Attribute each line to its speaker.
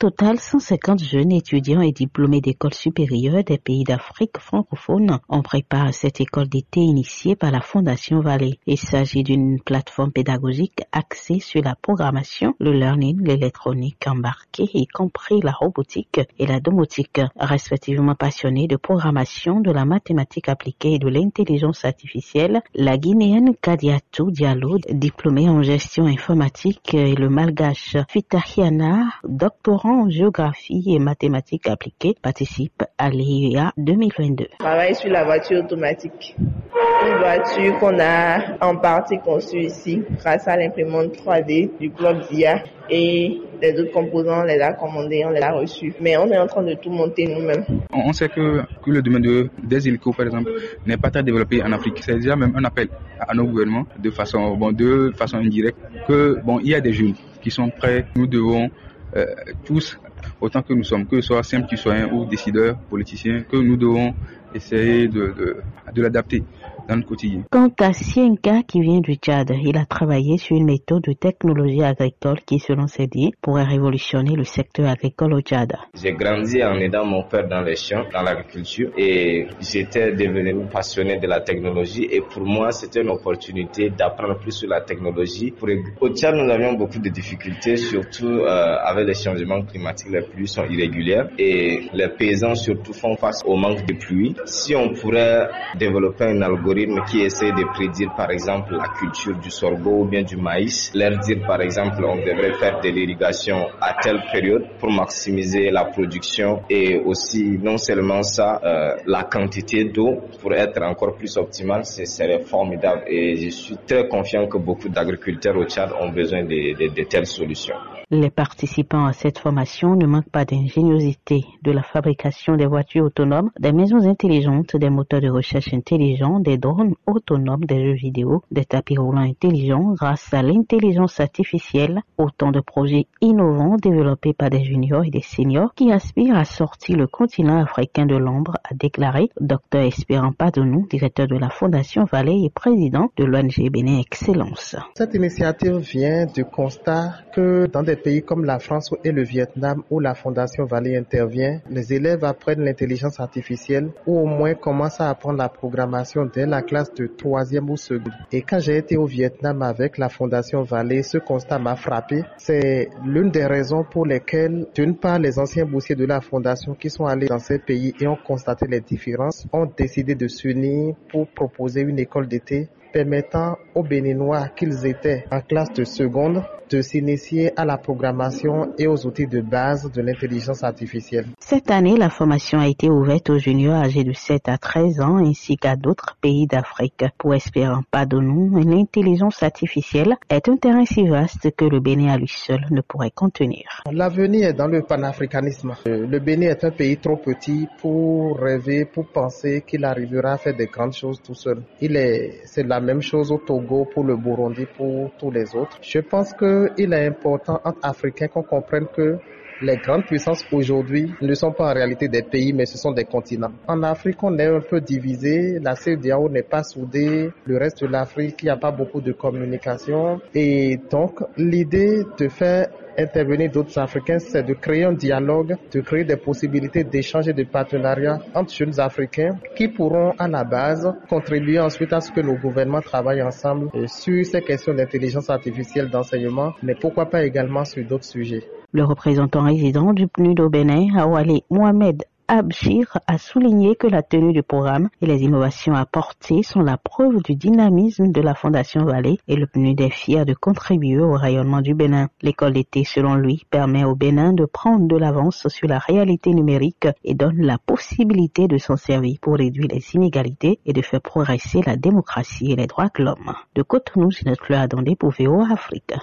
Speaker 1: total, 150 jeunes étudiants et diplômés d'écoles supérieures des pays d'Afrique francophone ont préparé cette école d'été initiée par la Fondation Vallée. Il s'agit d'une plateforme pédagogique axée sur la programmation, le learning, l'électronique embarquée, y compris la robotique et la domotique, respectivement passionnés de programmation, de la mathématique appliquée et de l'intelligence artificielle. La Guinéenne Kadiatou Diallo, diplômée en gestion informatique et le malgache Fitahiana, doctorant en géographie et mathématiques appliquées, participe à l'IEA 2022.
Speaker 2: Travaille sur la voiture automatique. Une voiture qu'on a en partie conçue ici grâce à l'imprimante 3D du club DIA et les autres composants, on les a commandés, on les a reçus. Mais on est en train de tout monter nous-mêmes.
Speaker 3: On sait que, que le domaine de, des hélicos, par exemple, n'est pas très développé en Afrique. C'est déjà même un appel à nos gouvernements de façon, bon, de façon indirecte que, bon, il y a des jeunes qui sont prêts. Nous devons euh, tous, autant que nous sommes, que ce soit simples citoyens ou décideurs, politiciens, que nous devons essayer de l'adapter dans le quotidien.
Speaker 1: Quant à Sienka qui vient du Tchad, il a travaillé sur une méthode de technologie agricole qui, selon ses dires, pourrait révolutionner le secteur agricole au Tchad.
Speaker 4: J'ai grandi en aidant mon père dans les champs, dans l'agriculture, et j'étais devenu passionné de la technologie. Et pour moi, c'était une opportunité d'apprendre plus sur la technologie. Pour... Au Tchad, nous avions beaucoup de difficultés, surtout euh, avec les changements climatiques. Les pluies sont irrégulières et les paysans surtout font face au manque de pluie. Si on pourrait développer un algorithme qui essaie de prédire par exemple la culture du sorgho ou bien du maïs, leur dire par exemple on devrait faire de l'irrigation à telle période pour maximiser la production et aussi non seulement ça, euh, la quantité d'eau pour être encore plus optimale, ce serait formidable et je suis très confiant que beaucoup d'agriculteurs au Tchad ont besoin de telles solutions.
Speaker 1: Les participants à cette formation ne manquent pas d'ingéniosité, de la fabrication des voitures autonomes, des maisons intelligentes, des moteurs de recherche intelligents, des drones autonomes, des jeux vidéo, des tapis roulants intelligents grâce à l'intelligence artificielle, autant de projets innovants développés par des juniors et des seniors qui aspirent à sortir le continent africain de l'ombre, a déclaré Dr Espérant Padonou, directeur de la Fondation Vallée et président de l'ONG Bénin Excellence.
Speaker 5: Cette initiative vient du constat que dans des pays comme la France et le Vietnam où la Fondation Vallée intervient, les élèves apprennent l'intelligence artificielle ou au moins commencent à apprendre la programmation dès la classe de troisième ou seconde. Et quand j'ai été au Vietnam avec la Fondation Vallée, ce constat m'a frappé. C'est l'une des raisons pour lesquelles, d'une part, les anciens boursiers de la Fondation qui sont allés dans ces pays et ont constaté les différences ont décidé de s'unir pour proposer une école d'été permettant aux Béninois qu'ils étaient en classe de seconde de s'initier à la programmation et aux outils de base de l'intelligence artificielle.
Speaker 1: Cette année, la formation a été ouverte aux juniors âgés de 7 à 13 ans ainsi qu'à d'autres pays d'Afrique. Pour Espérant Padonou, l'intelligence artificielle est un terrain si vaste que le Bénin à lui seul ne pourrait contenir.
Speaker 5: L'avenir est dans le panafricanisme. Le Bénin est un pays trop petit pour rêver, pour penser qu'il arrivera à faire des grandes choses tout seul. Il est, c'est la même chose au Togo, pour le Burundi, pour tous les autres. Je pense que il est important entre Africains qu'on comprenne que les grandes puissances aujourd'hui ne sont pas en réalité des pays, mais ce sont des continents. En Afrique, on est un peu divisé. La CEDEAO n'est pas soudée. Le reste de l'Afrique, il n'y a pas beaucoup de communication. Et donc, l'idée de faire intervenir d'autres Africains, c'est de créer un dialogue, de créer des possibilités d'échange et de partenariat entre jeunes Africains qui pourront à la base contribuer ensuite à ce que nos gouvernements travaillent ensemble sur ces questions d'intelligence artificielle d'enseignement, mais pourquoi pas également sur d'autres sujets.
Speaker 1: Le représentant résident du PNUD au Bénin, Awale Mohamed Abshir a souligné que la tenue du programme et les innovations apportées sont la preuve du dynamisme de la Fondation Vallée et le PNUD est fier de contribuer au rayonnement du Bénin. L'école d'été, selon lui, permet au Bénin de prendre de l'avance sur la réalité numérique et donne la possibilité de s'en servir pour réduire les inégalités et de faire progresser la démocratie et les droits de l'homme. De Cotonou, c'est notre attendée pour VO Afrique.